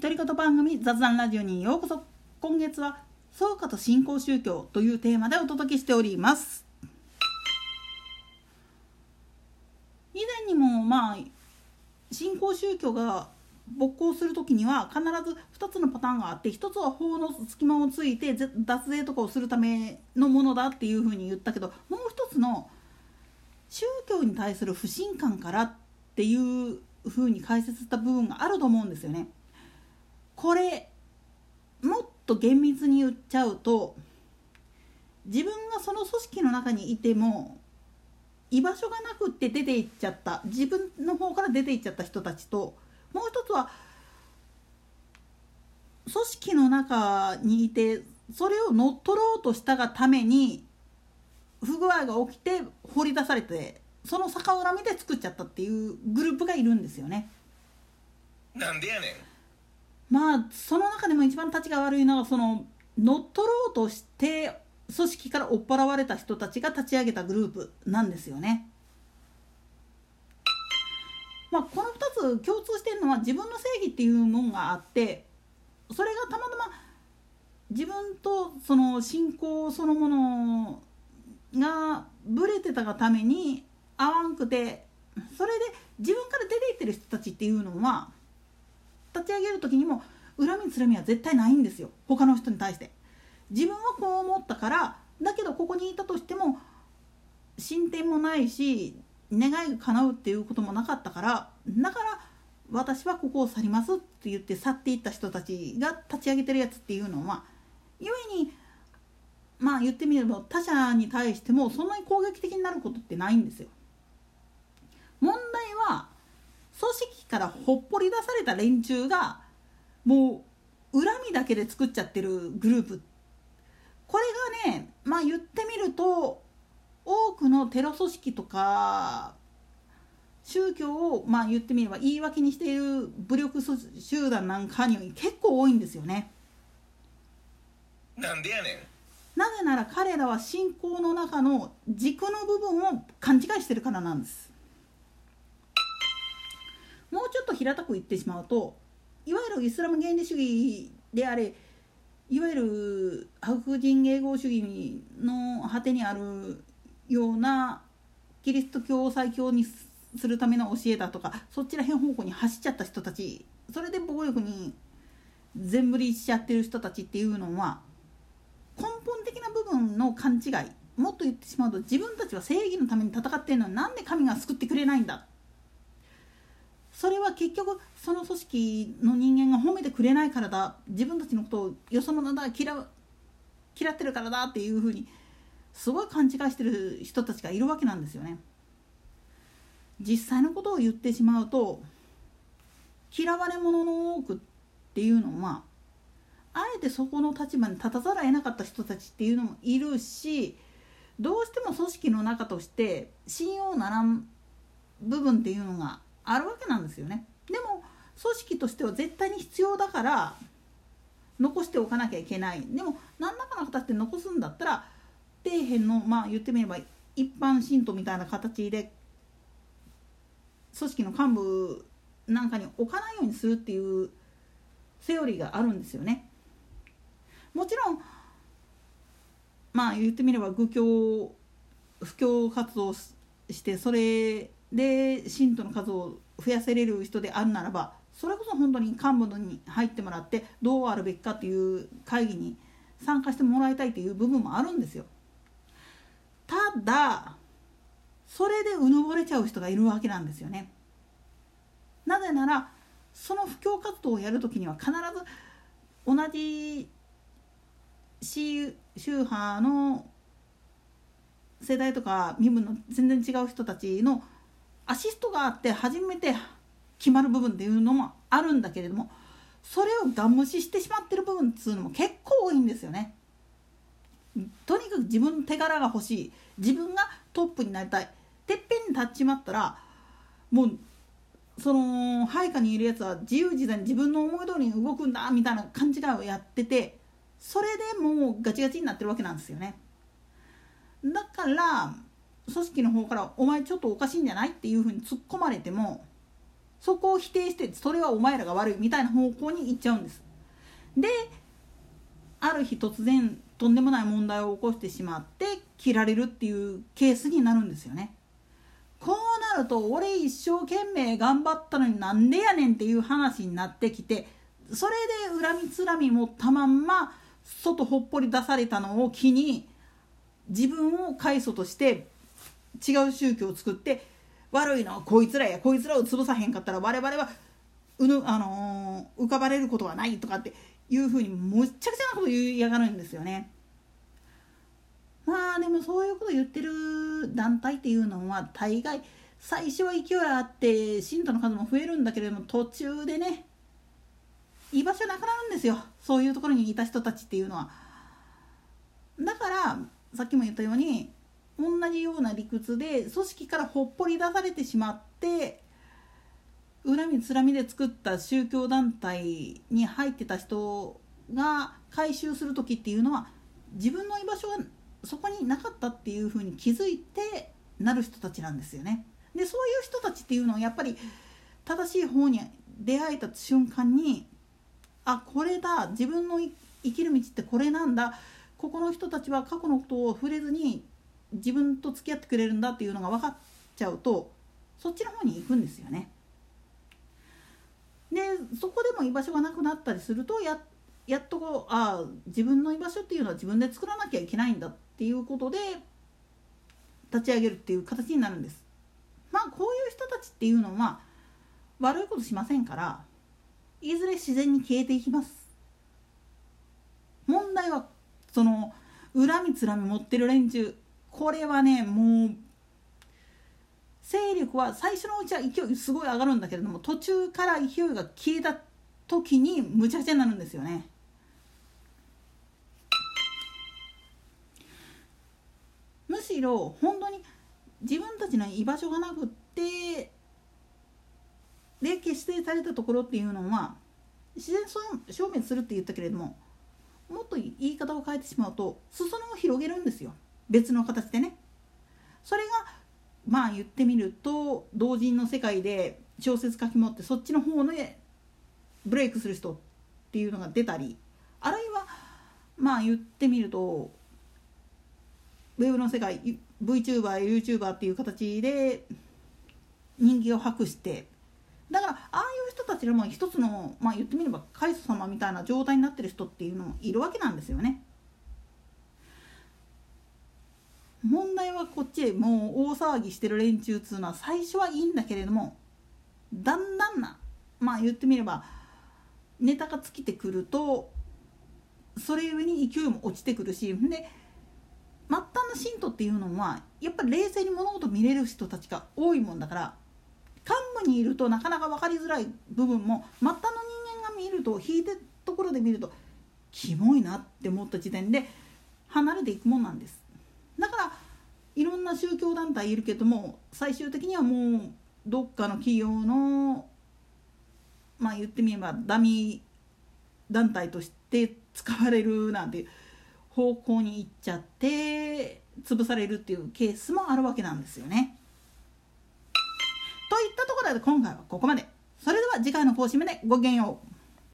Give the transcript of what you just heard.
独り言番組雑談ラジオにようこそ今月は総括と新興宗教というテーマでお届けしております以前にもまあ新興宗教が勃興する時には必ず2つのパターンがあって1つは法の隙間をついて脱税とかをするためのものだっていうふうに言ったけどもう一つの宗教に対する不信感からっていうふうに解説した部分があると思うんですよね。これもっと厳密に言っちゃうと自分がその組織の中にいても居場所がなくって出ていっちゃった自分の方から出ていっちゃった人たちともう一つは組織の中にいてそれを乗っ取ろうとしたがために不具合が起きて放り出されてその逆恨みで作っちゃったっていうグループがいるんですよね。なんでやねんまあその中でも一番立ちが悪いのはその乗っ取ろうとして組織から追っ払われた人たちが立ち上げたグループなんですよね。まあ、この2つ共通してるのは自分の正義っていうもんがあってそれがたまたま自分とその信仰そのものがブレてたがために合わんくてそれで自分から出ていってる人たちっていうのは立ち上げる時にも恨みつらみは絶対ないんですよ他の人に対して自分はこう思ったからだけどここにいたとしても進展もないし願いが叶うっていうこともなかったからだから私はここを去りますって言って去っていった人たちが立ち上げてるやつっていうのは故にまあ言ってみれば他者に対してもそんなに攻撃的になることってないんですよ。問題は組織からほっぽり出された連中がもう恨みだけで作っちゃってるグループこれがねまあ言ってみると多くのテロ組織とか宗教をまあ言ってみれば言い訳にしている武力集団なんかに結構多いんですよね。なんでやねんなぜなら彼らは信仰の中の軸の部分を勘違いしてるからなんですもうちょっと平たく言ってしまうといわゆるイスラム原理主義であれいわゆる白人迎合主義の果てにあるようなキリスト教を最強にするための教えだとかそっちら辺方向に走っちゃった人たちそれで暴力に全振りしちゃってる人たちっていうのは根本的な部分の勘違いもっと言ってしまうと自分たちは正義のために戦ってるのになんで神が救ってくれないんだそれは結局その組織の人間が褒めてくれないからだ自分たちのことをよそ者だ嫌嫌ってるからだっていうふうにすごい勘違いしてる人たちがいるわけなんですよね。実際のことを言ってしまうと嫌われ者の多くっていうのはあえてそこの立場に立たざるを得なかった人たちっていうのもいるしどうしても組織の中として信用ならん部分っていうのがあるわけなんですよね。でも組織としては絶対に必要だから残しておかなきゃいけないでも何らかの形で残すんだったら底辺のまあ言ってみれば一般信徒みたいな形で組織の幹部なんかに置かないようにするっていうセオリーがあるんですよね。もちろんまあ言ってみれば愚教布教活動してそれで信徒の数を増やせれる人であるならばそれこそ本当に幹部に入ってもらってどうあるべきかっていう会議に参加してもらいたいという部分もあるんですよ。ただそれでうぬぼれちゃう人がいるわけなんですよね。なぜならその布教活動をやる時には必ず同じ宗派の世代とか身分の全然違う人たちのアシストがあって初めて決まる部分っていうのもあるんだけれどもそれをガン無視してしまってる部分っつうのも結構多いんですよね。とにかく自分の手柄が欲しい自分がトップになりたいてっぺんに立っちまったらもうその配下にいるやつは自由自在に自分の思い通りに動くんだみたいな勘違いをやっててそれでもうガチガチになってるわけなんですよね。だから組織の方から「お前ちょっとおかしいんじゃない?」っていうふうに突っ込まれてもそこを否定してそれはお前らが悪いみたいな方向に行っちゃうんですである日突然とんでもない問題を起こしてしまって切られるっていうケースになるんですよねこうなると俺一生懸命頑張ったのになんでやねんっていう話になってきてそれで恨みつらみ持ったまんま外ほっぽり出されたのを機に自分を開祖として違う宗教を作って悪いのはこいつらやこいつらを潰さへんかったら我々はうぬ、あのー浮かばれることはないとかっていうふうにむっちゃくちゃなこと言いやがるんですよね。まあでもそういうこと言ってる団体っていうのは大概最初は勢いあって信徒の数も増えるんだけれども途中でね居場所なくなるんですよそういうところにいた人たちっていうのは。だからさっきも言ったように同じような理屈で組織からほっぽり出されてしまって恨みつらみで作った宗教団体に入ってた人が回収する時っていうのは自分の居場所がそこになかったっていうふうに気づいてなる人たちなんですよね。でそういう人たちっていうのはやっぱり正しい方に出会えた瞬間にあこれだ自分の生きる道ってこれなんだここの人たちは過去のことを触れずに自分と付き合ってくれるんだっていうのが分かっちゃうとそっちの方に行くんですよね。でそこでも居場所がなくなったりするとややっとこうああ自分の居場所っていうのは自分で作らなきゃいけないんだっていうことで立ち上げるっていう形になるんです。まあこういう人たちっていうのは悪いことしませんからいずれ自然に消えていきます。問題はその恨みつらみ持ってる連中これはねもう勢力は最初のうちは勢いすごい上がるんだけれども途中から勢いが消えた時にむちゃくちゃになるんですよね。むしろ本当に自分たちの居場所がなくってで結成されたところっていうのは自然消滅するって言ったけれどももっと言い方を変えてしまうと裾野を広げるんですよ別の形でね。それがまあ言ってみると同人の世界で小説書き持ってそっちの方でブレイクする人っていうのが出たりあるいはまあ言ってみるとウェブの世界 VTuberYouTuber っていう形で人気を博してだからああいう人たちでも一つのまあ言ってみればカイス様みたいな状態になってる人っていうのもいるわけなんですよね。問題はこっちへもう大騒ぎしてる連中っつうのは最初はいいんだけれどもだんだんなまあ言ってみればネタが尽きてくるとそれゆえに勢いも落ちてくるしで末端の信徒っていうのはやっぱり冷静に物事見れる人たちが多いもんだから幹部にいるとなかなか分かりづらい部分も末端の人間が見ると引いてるところで見るとキモいなって思った時点で離れていくもんなんです。いろんな宗教団体いるけども最終的にはもうどっかの企業のまあ言ってみればダミー団体として使われるなんて方向に行っちゃって潰されるっていうケースもあるわけなんですよね。といったところで今回はここまで。それでは次回の更新までごきげんよう。